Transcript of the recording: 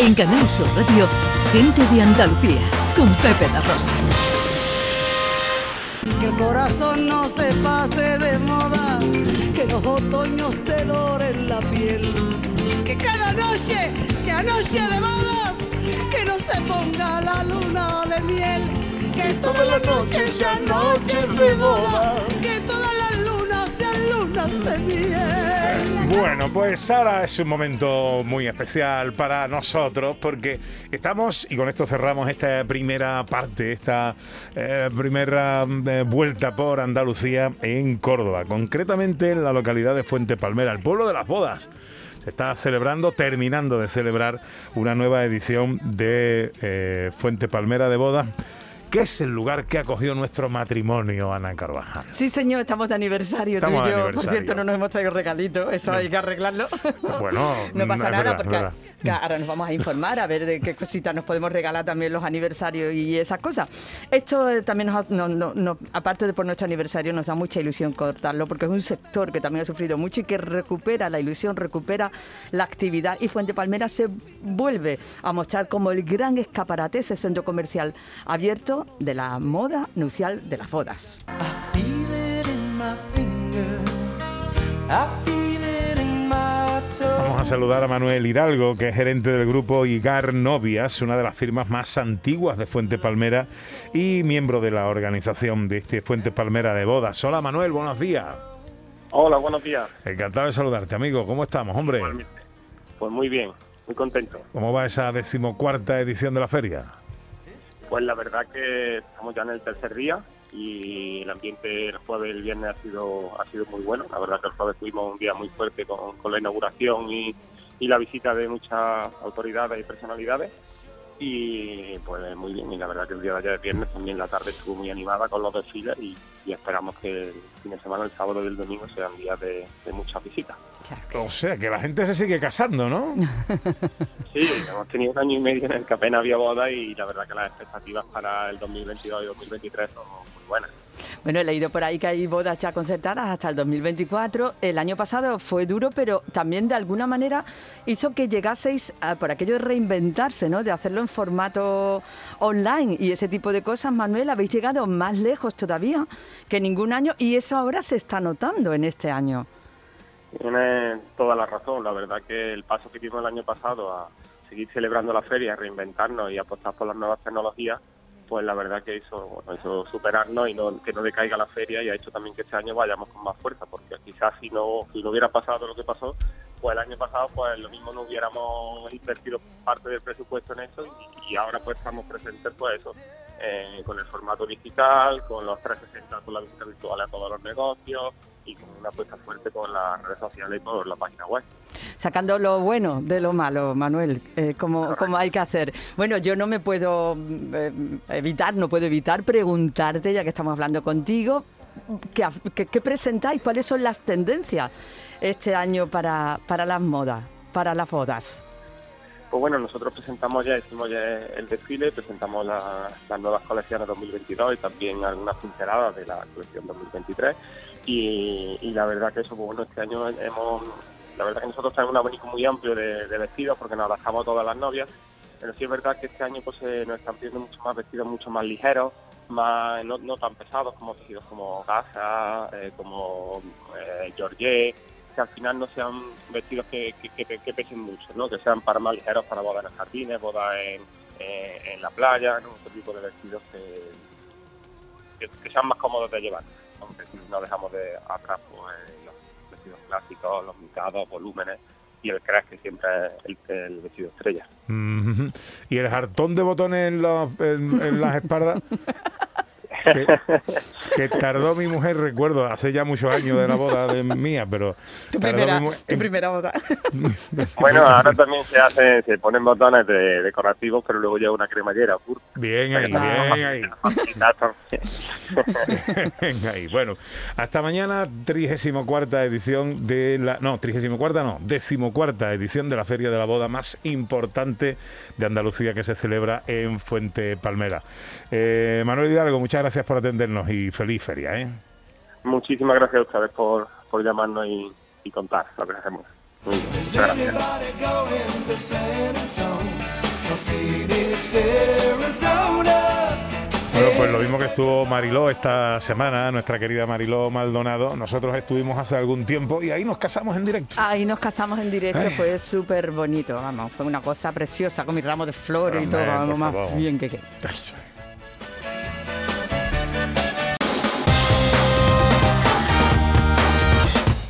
En Canal Sur Radio, Gente de Andalucía, con Pepe La Rosa. Que el corazón no se pase de moda, que los otoños te doren la piel. Que cada noche sea noche de bodas, que no se ponga la luna de miel. Que todas las noches sean noches de boda, que todas las lunas sean lunas de miel. Bueno, pues ahora es un momento muy especial para nosotros porque estamos, y con esto cerramos esta primera parte, esta eh, primera eh, vuelta por Andalucía en Córdoba, concretamente en la localidad de Fuente Palmera, el pueblo de las bodas. Se está celebrando, terminando de celebrar una nueva edición de eh, Fuente Palmera de Bodas ¿Qué es el lugar que acogió nuestro matrimonio, Ana Carvajal? Sí, señor, estamos de aniversario Estamos tú y yo. Por cierto, no nos hemos traído regalito, eso hay que arreglarlo. Bueno, no pasa nada verdad, porque que ahora nos vamos a informar a ver de qué cositas nos podemos regalar también los aniversarios y esas cosas. Esto eh, también nos, no- aparte de por nuestro aniversario, nos da mucha ilusión cortarlo porque es un sector que también ha sufrido mucho y que recupera la ilusión, recupera la actividad y Fuente Palmera se vuelve a mostrar como el gran escaparate, ese centro comercial abierto de la moda nupcial de las bodas. Vamos a saludar a Manuel Hidalgo, que es gerente del grupo Igar Novias, una de las firmas más antiguas de Fuente Palmera y miembro de la organización de este Fuente Palmera de bodas. Hola Manuel, buenos días. Hola, buenos días. Encantado de saludarte, amigo. ¿Cómo estamos, hombre? Pues muy bien, muy contento. ¿Cómo va esa decimocuarta edición de la feria? Pues la verdad que estamos ya en el tercer día y el ambiente el jueves y el viernes ha sido ha sido muy bueno. La verdad que el jueves tuvimos un día muy fuerte con, con la inauguración y, y la visita de muchas autoridades y personalidades. Y pues muy bien, y la verdad que el día de ayer viernes también la tarde estuvo muy animada con los desfiles y, y esperamos que el fin de semana, el sábado y el domingo sean días de, de muchas visitas. O sea, que la gente se sigue casando, ¿no? Sí, hemos tenido un año y medio en el que apenas había boda y la verdad que las expectativas para el 2022 y 2023 son muy buenas. Bueno, he leído por ahí que hay bodas ya concertadas hasta el 2024. El año pasado fue duro, pero también de alguna manera hizo que llegaseis a, por aquello de reinventarse, ¿no? De hacerlo en formato online y ese tipo de cosas. Manuel, habéis llegado más lejos todavía que ningún año y eso ahora se está notando en este año. Tiene toda la razón, la verdad que el paso que dimos el año pasado a seguir celebrando la feria, reinventarnos y apostar por las nuevas tecnologías, pues la verdad que hizo, bueno, hizo superarnos y no, que no decaiga la feria y ha hecho también que este año vayamos con más fuerza, porque quizás si no, si no hubiera pasado lo que pasó, pues el año pasado pues lo mismo no hubiéramos invertido parte del presupuesto en eso y, ahora pues estamos presentes pues eso, eh, con el formato digital, con los 360, con la visita virtual a todos los negocios y con una apuesta fuerte con las redes sociales y por la página web. Sacando lo bueno de lo malo, Manuel, eh, como, como hay que hacer. Bueno, yo no me puedo eh, evitar, no puedo evitar preguntarte, ya que estamos hablando contigo, ¿qué, af- qué- qué presentáis? ¿Cuáles son las tendencias este año para, para las modas, para las bodas? Pues bueno, nosotros presentamos ya, hicimos ya el desfile, presentamos la- las nuevas colecciones 2022 y también algunas pinceladas de la colección 2023 y, y la verdad que eso, pues bueno, este año hemos, la verdad que nosotros tenemos un abanico muy amplio de, vestidos porque nos adaptamos a todas las novias, pero sí es verdad que este año pues nos están pidiendo mucho más vestidos mucho más ligeros, más no, no tan pesados como tejidos como gasa, eh, como eh, georgette, que al final no sean vestidos que, que, que- que pesen mucho, ¿no? que sean para más ligeros para bodas en jardines, bodas en, eh, en la playa, ¿no? otro tipo de vestidos que, que, que sean más cómodos de llevar, aunque si no dejamos de atrás pues, los vestidos clásicos, los micados, volúmenes y el crash que siempre es el, el vestido estrella. Y el jartón de botones en, los- en- en las espaldas. Que, que tardó mi mujer, recuerdo, hace ya muchos años de la boda de mía, pero Tu primera, mi mu- tu primera boda. Bueno, ahora también se hacen, se ponen botones de, decorativos, pero luego lleva una cremallera. pur- Bien ahí, Ah. bien ahí. Venga ahí. Bueno, hasta mañana, 34 edición de la. No, 34 no, decimocuarta edición de la Feria de la Boda más importante de Andalucía que se celebra en Fuente Palmera. Eh, Manuel Hidalgo, muchas gracias por atendernos y feliz feria, ¿eh? Muchísimas gracias a ustedes por, por llamarnos y, y contar lo que hacemos. Muchas gracias. Bueno, pues lo mismo que estuvo Mariló esta semana, nuestra querida Mariló Maldonado, nosotros estuvimos hace algún tiempo y ahí nos casamos en directo. Ahí nos casamos en directo, Ay. fue súper bonito, vamos, fue una cosa preciosa con mi ramo de flores y todo, vamos, más favor. bien que qué.